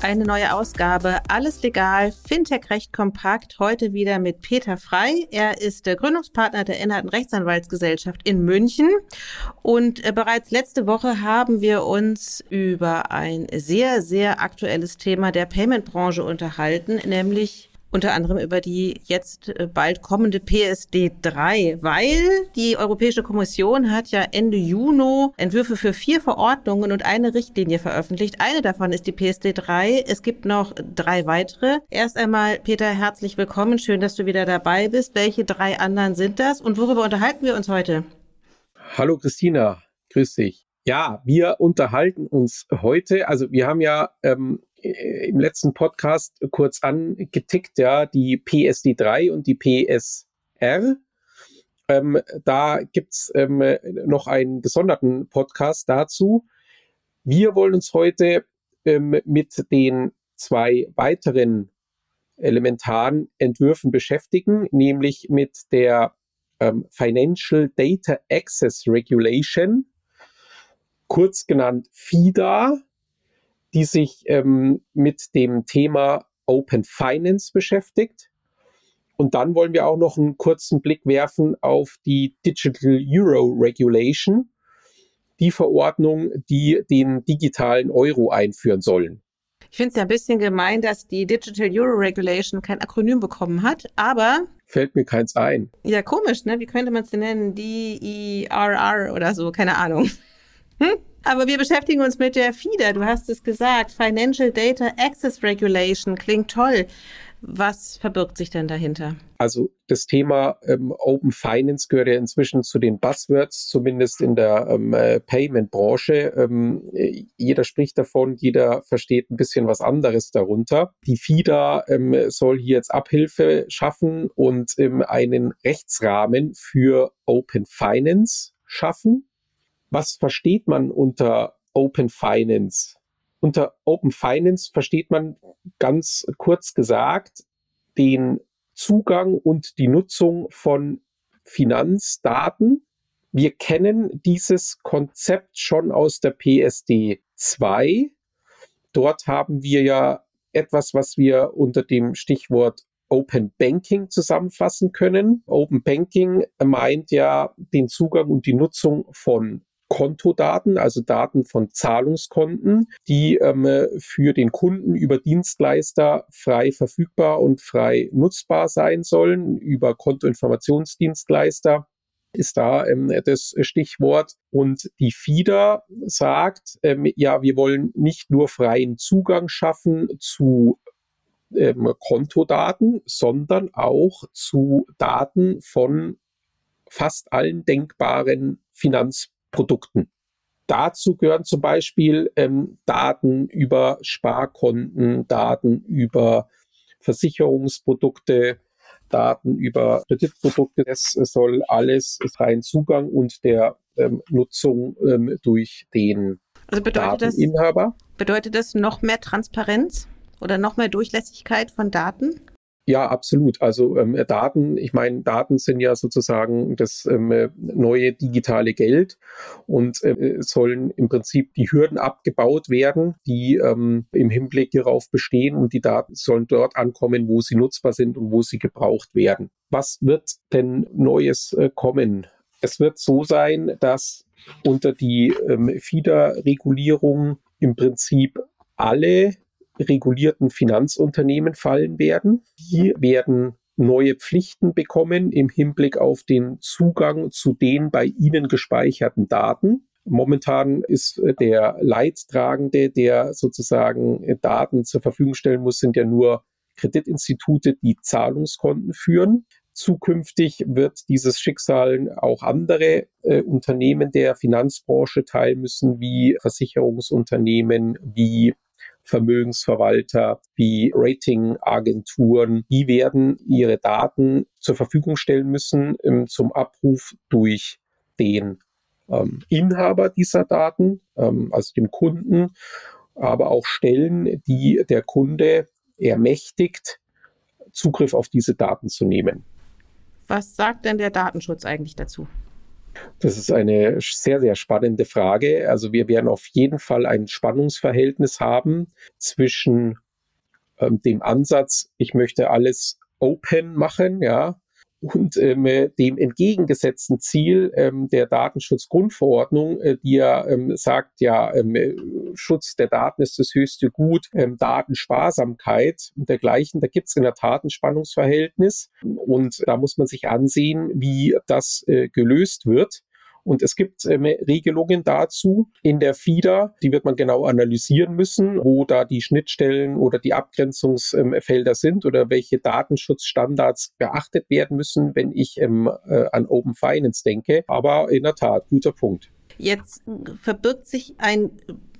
Eine neue Ausgabe, alles legal, Fintech recht kompakt, heute wieder mit Peter Frei. Er ist der Gründungspartner der Inhalten Rechtsanwaltsgesellschaft in München. Und äh, bereits letzte Woche haben wir uns über ein sehr, sehr aktuelles Thema der Payment-Branche unterhalten, nämlich unter anderem über die jetzt äh, bald kommende PSD 3, weil die Europäische Kommission hat ja Ende Juni Entwürfe für vier Verordnungen und eine Richtlinie veröffentlicht. Eine davon ist die PSD 3. Es gibt noch drei weitere. Erst einmal, Peter, herzlich willkommen. Schön, dass du wieder dabei bist. Welche drei anderen sind das und worüber unterhalten wir uns heute? Hallo Christina, grüß dich. Ja, wir unterhalten uns heute, also wir haben ja ähm, äh, im letzten Podcast kurz angetickt, ja, die PSD3 und die PSR. Ähm, da gibt's ähm, noch einen gesonderten Podcast dazu. Wir wollen uns heute ähm, mit den zwei weiteren elementaren Entwürfen beschäftigen, nämlich mit der ähm, Financial Data Access Regulation, kurz genannt FIDA, die sich ähm, mit dem Thema Open Finance beschäftigt. Und dann wollen wir auch noch einen kurzen Blick werfen auf die Digital Euro Regulation, die Verordnung, die den digitalen Euro einführen sollen. Ich finde es ja ein bisschen gemein, dass die Digital Euro Regulation kein Akronym bekommen hat, aber. Fällt mir keins ein. Ja, komisch, ne? Wie könnte man es denn nennen? D-E-R-R oder so, keine Ahnung. Hm? Aber wir beschäftigen uns mit der FIDA. Du hast es gesagt. Financial Data Access Regulation. Klingt toll. Was verbirgt sich denn dahinter? Also das Thema ähm, Open Finance gehört ja inzwischen zu den Buzzwords, zumindest in der ähm, äh, Payment-Branche. Ähm, jeder spricht davon, jeder versteht ein bisschen was anderes darunter. Die FIDA ähm, soll hier jetzt Abhilfe schaffen und ähm, einen Rechtsrahmen für Open Finance schaffen was versteht man unter Open Finance? Unter Open Finance versteht man ganz kurz gesagt den Zugang und die Nutzung von Finanzdaten. Wir kennen dieses Konzept schon aus der PSD 2. Dort haben wir ja etwas, was wir unter dem Stichwort Open Banking zusammenfassen können. Open Banking meint ja den Zugang und die Nutzung von Kontodaten, also Daten von Zahlungskonten, die ähm, für den Kunden über Dienstleister frei verfügbar und frei nutzbar sein sollen, über Kontoinformationsdienstleister ist da ähm, das Stichwort. Und die FIDA sagt, ähm, ja, wir wollen nicht nur freien Zugang schaffen zu ähm, Kontodaten, sondern auch zu Daten von fast allen denkbaren Finanz Produkten. Dazu gehören zum Beispiel ähm, Daten über Sparkonten, Daten über Versicherungsprodukte, Daten über Kreditprodukte. Das soll alles freien Zugang und der ähm, Nutzung ähm, durch den also bedeutet Dateninhaber. Das, bedeutet das noch mehr Transparenz oder noch mehr Durchlässigkeit von Daten? Ja, absolut. Also ähm, Daten, ich meine, Daten sind ja sozusagen das ähm, neue digitale Geld und äh, sollen im Prinzip die Hürden abgebaut werden, die ähm, im Hinblick hierauf bestehen und die Daten sollen dort ankommen, wo sie nutzbar sind und wo sie gebraucht werden. Was wird denn Neues äh, kommen? Es wird so sein, dass unter die ähm, FIDA-Regulierung im Prinzip alle regulierten Finanzunternehmen fallen werden. Die werden neue Pflichten bekommen im Hinblick auf den Zugang zu den bei ihnen gespeicherten Daten. Momentan ist äh, der Leidtragende, der sozusagen äh, Daten zur Verfügung stellen muss, sind ja nur Kreditinstitute, die Zahlungskonten führen. Zukünftig wird dieses Schicksal auch andere äh, Unternehmen der Finanzbranche teilen müssen, wie Versicherungsunternehmen, wie Vermögensverwalter wie Ratingagenturen, die werden ihre Daten zur Verfügung stellen müssen ähm, zum Abruf durch den ähm, Inhaber dieser Daten, ähm, also dem Kunden, aber auch Stellen, die der Kunde ermächtigt, Zugriff auf diese Daten zu nehmen. Was sagt denn der Datenschutz eigentlich dazu? Das ist eine sehr, sehr spannende Frage. Also wir werden auf jeden Fall ein Spannungsverhältnis haben zwischen ähm, dem Ansatz, ich möchte alles open machen, ja, und ähm, dem entgegengesetzten Ziel ähm, der Datenschutzgrundverordnung, äh, die ja ähm, sagt, ja, ähm, Schutz der Daten ist das höchste Gut, ähm, Datensparsamkeit und dergleichen. Da gibt es in der Tat ein Spannungsverhältnis und da muss man sich ansehen, wie das äh, gelöst wird. Und es gibt ähm, Regelungen dazu in der FIDA, die wird man genau analysieren müssen, wo da die Schnittstellen oder die Abgrenzungsfelder sind oder welche Datenschutzstandards beachtet werden müssen, wenn ich ähm, äh, an Open Finance denke. Aber in der Tat, guter Punkt. Jetzt verbirgt sich ein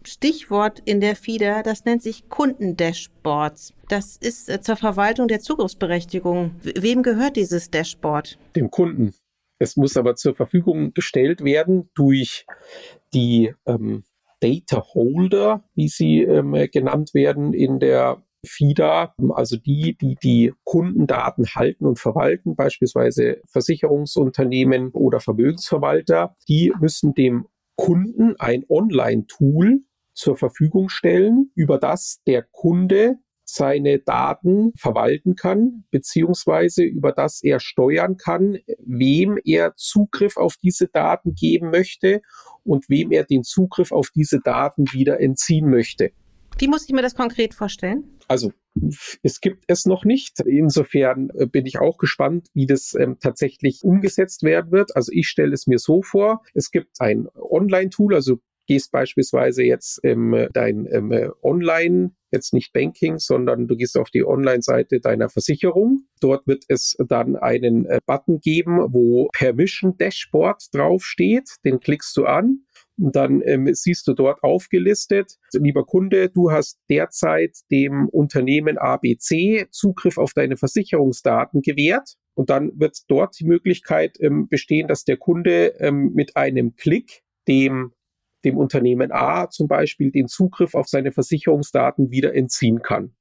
Stichwort in der FIDA, das nennt sich Kundendashboards. Das ist äh, zur Verwaltung der Zugriffsberechtigung. Wem gehört dieses Dashboard? Dem Kunden. Es muss aber zur Verfügung gestellt werden durch die ähm, Data Holder, wie sie ähm, genannt werden in der FIDA, also die, die die Kundendaten halten und verwalten, beispielsweise Versicherungsunternehmen oder Vermögensverwalter, die müssen dem Kunden ein Online-Tool zur Verfügung stellen, über das der Kunde seine Daten verwalten kann, beziehungsweise über das er steuern kann, wem er Zugriff auf diese Daten geben möchte und wem er den Zugriff auf diese Daten wieder entziehen möchte. Wie muss ich mir das konkret vorstellen? Also es gibt es noch nicht. Insofern äh, bin ich auch gespannt, wie das ähm, tatsächlich umgesetzt werden wird. Also ich stelle es mir so vor, es gibt ein Online-Tool, also gehst beispielsweise jetzt ähm, dein ähm, Online, jetzt nicht Banking, sondern du gehst auf die Online-Seite deiner Versicherung. Dort wird es dann einen äh, Button geben, wo Permission Dashboard draufsteht. Den klickst du an. Und dann ähm, siehst du dort aufgelistet, lieber Kunde, du hast derzeit dem Unternehmen ABC Zugriff auf deine Versicherungsdaten gewährt. Und dann wird dort die Möglichkeit ähm, bestehen, dass der Kunde ähm, mit einem Klick dem dem Unternehmen A zum Beispiel den Zugriff auf seine Versicherungsdaten wieder entziehen kann.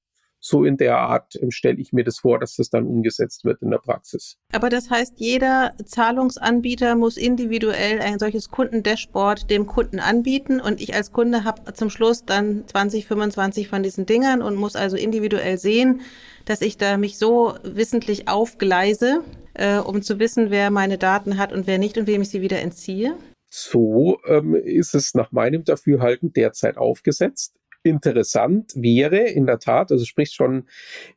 So in der Art ähm, stelle ich mir das vor, dass das dann umgesetzt wird in der Praxis. Aber das heißt, jeder Zahlungsanbieter muss individuell ein solches Kundendashboard dem Kunden anbieten und ich als Kunde habe zum Schluss dann 20, 25 von diesen Dingern und muss also individuell sehen, dass ich da mich so wissentlich aufgleise, äh, um zu wissen, wer meine Daten hat und wer nicht und wem ich sie wieder entziehe. So ähm, ist es nach meinem Dafürhalten derzeit aufgesetzt interessant wäre, in der Tat, also spricht schon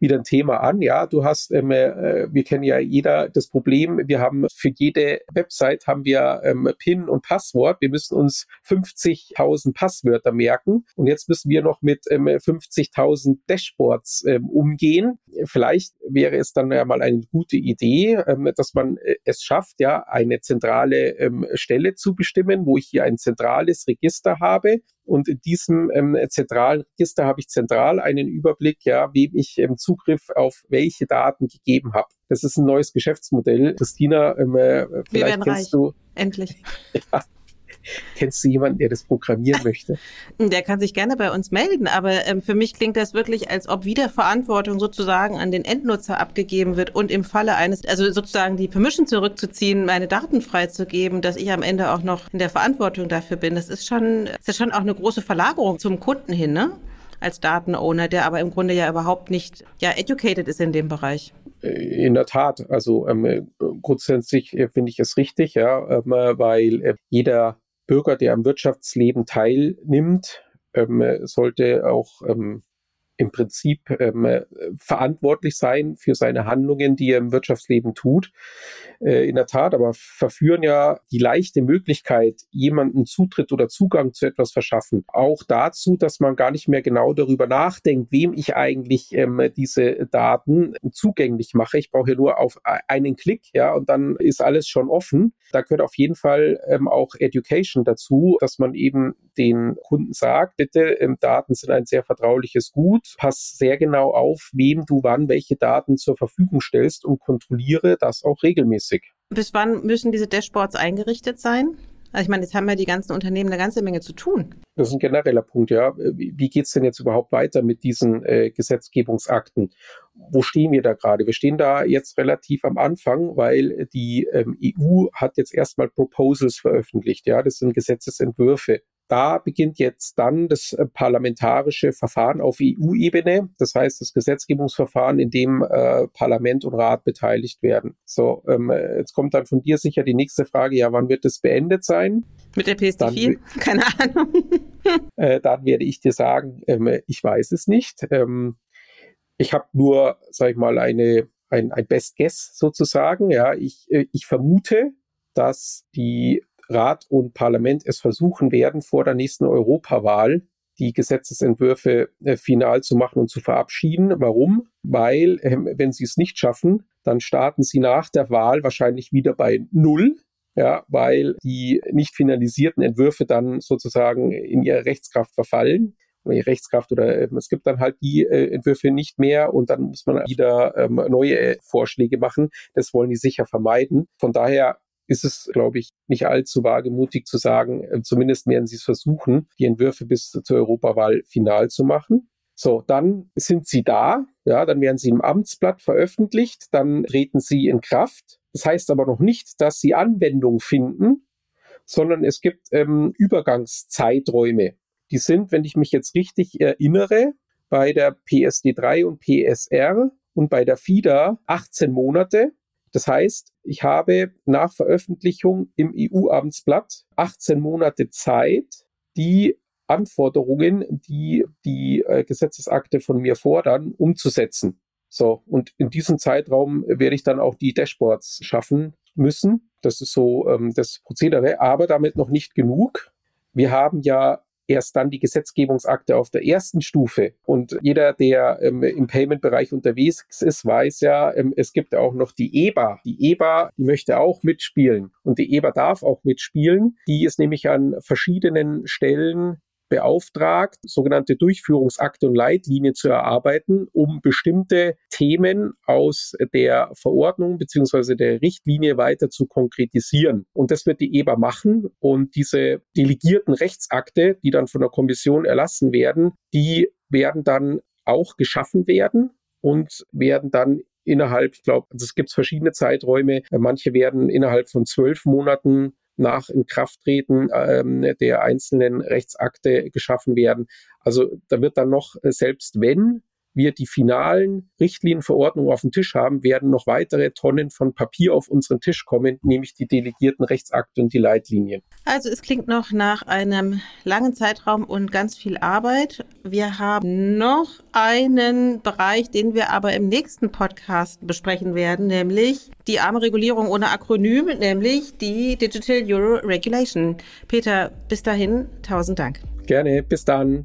wieder ein Thema an. Ja, du hast, ähm, äh, wir kennen ja jeder das Problem, wir haben für jede Website haben wir ähm, PIN und Passwort. Wir müssen uns 50.000 Passwörter merken und jetzt müssen wir noch mit ähm, 50.000 Dashboards ähm, umgehen. Vielleicht wäre es dann ja mal eine gute Idee, ähm, dass man äh, es schafft, ja, eine zentrale ähm, Stelle zu bestimmen, wo ich hier ein zentrales Register habe, und in diesem ähm, zentralen Register habe ich zentral einen Überblick, ja, wem ich ähm, Zugriff auf welche Daten gegeben habe. Das ist ein neues Geschäftsmodell. Christina, ähm, äh, vielleicht kennst reich. du. Endlich. ja, Kennst du jemanden, der das programmieren möchte? Der kann sich gerne bei uns melden, aber ähm, für mich klingt das wirklich, als ob wieder Verantwortung sozusagen an den Endnutzer abgegeben wird und im Falle eines, also sozusagen die Permission zurückzuziehen, meine Daten freizugeben, dass ich am Ende auch noch in der Verantwortung dafür bin. Das ist schon, das ist schon auch eine große Verlagerung zum Kunden hin, ne? als Datenowner, der aber im Grunde ja überhaupt nicht ja educated ist in dem Bereich. In der Tat, also ähm, grundsätzlich äh, finde ich es richtig, ja, ähm, weil äh, jeder Bürger, der am Wirtschaftsleben teilnimmt, ähm, sollte auch ähm, im Prinzip ähm, verantwortlich sein für seine Handlungen, die er im Wirtschaftsleben tut. Äh, in der Tat, aber verführen ja die leichte Möglichkeit, jemanden Zutritt oder Zugang zu etwas verschaffen, auch dazu, dass man gar nicht mehr genau darüber nachdenkt, wem ich eigentlich ähm, diese Daten zugänglich mache. Ich brauche nur auf einen Klick, ja, und dann ist alles schon offen. Da gehört auf jeden Fall ähm, auch Education dazu, dass man eben den Kunden sagt, bitte, ähm, Daten sind ein sehr vertrauliches Gut. Pass sehr genau auf, wem du wann welche Daten zur Verfügung stellst und kontrolliere das auch regelmäßig. Bis wann müssen diese Dashboards eingerichtet sein? Also ich meine, jetzt haben ja die ganzen Unternehmen eine ganze Menge zu tun. Das ist ein genereller Punkt, ja. Wie geht es denn jetzt überhaupt weiter mit diesen äh, Gesetzgebungsakten? Wo stehen wir da gerade? Wir stehen da jetzt relativ am Anfang, weil die ähm, EU hat jetzt erstmal Proposals veröffentlicht, ja. Das sind Gesetzesentwürfe da beginnt jetzt dann das äh, parlamentarische Verfahren auf EU-Ebene. Das heißt, das Gesetzgebungsverfahren, in dem äh, Parlament und Rat beteiligt werden. So, ähm, jetzt kommt dann von dir sicher die nächste Frage. Ja, wann wird das beendet sein? Mit der PSD4? Keine Ahnung. äh, dann werde ich dir sagen, ähm, ich weiß es nicht. Ähm, ich habe nur, sag ich mal, eine, ein, ein Best Guess sozusagen. Ja, ich, äh, ich vermute, dass die Rat und Parlament es versuchen werden, vor der nächsten Europawahl die Gesetzesentwürfe äh, final zu machen und zu verabschieden. Warum? Weil, äh, wenn sie es nicht schaffen, dann starten sie nach der Wahl wahrscheinlich wieder bei Null. Ja, weil die nicht finalisierten Entwürfe dann sozusagen in ihre Rechtskraft verfallen ihre Rechtskraft oder äh, es gibt dann halt die äh, Entwürfe nicht mehr und dann muss man wieder ähm, neue äh, Vorschläge machen. Das wollen die sicher vermeiden. Von daher ist es, glaube ich, nicht allzu wagemutig zu sagen, äh, zumindest werden sie es versuchen, die Entwürfe bis zur Europawahl final zu machen. So, dann sind sie da, ja, dann werden sie im Amtsblatt veröffentlicht, dann treten sie in Kraft. Das heißt aber noch nicht, dass sie Anwendung finden, sondern es gibt ähm, Übergangszeiträume. Die sind, wenn ich mich jetzt richtig erinnere, bei der PSD3 und PSR und bei der FIDA 18 Monate. Das heißt, ich habe nach Veröffentlichung im EU-Abendsblatt 18 Monate Zeit, die Anforderungen, die die äh, Gesetzesakte von mir fordern, umzusetzen. So, und in diesem Zeitraum werde ich dann auch die Dashboards schaffen müssen. Das ist so ähm, das Prozedere, aber damit noch nicht genug. Wir haben ja erst dann die Gesetzgebungsakte auf der ersten Stufe. Und jeder, der ähm, im Payment-Bereich unterwegs ist, weiß ja, ähm, es gibt auch noch die EBA. Die EBA, die möchte auch mitspielen. Und die EBA darf auch mitspielen. Die ist nämlich an verschiedenen Stellen beauftragt, sogenannte Durchführungsakte und Leitlinien zu erarbeiten, um bestimmte Themen aus der Verordnung beziehungsweise der Richtlinie weiter zu konkretisieren. Und das wird die EBA machen. Und diese delegierten Rechtsakte, die dann von der Kommission erlassen werden, die werden dann auch geschaffen werden und werden dann innerhalb, ich glaube, also es gibt verschiedene Zeiträume. Manche werden innerhalb von zwölf Monaten nach Inkrafttreten ähm, der einzelnen Rechtsakte geschaffen werden. Also da wird dann noch, äh, selbst wenn wir die finalen Richtlinienverordnungen auf dem Tisch haben, werden noch weitere Tonnen von Papier auf unseren Tisch kommen, nämlich die delegierten Rechtsakte und die Leitlinien. Also es klingt noch nach einem langen Zeitraum und ganz viel Arbeit. Wir haben noch einen Bereich, den wir aber im nächsten Podcast besprechen werden, nämlich die arme Regulierung ohne Akronym, nämlich die Digital Euro Regulation. Peter, bis dahin, tausend Dank. Gerne, bis dann.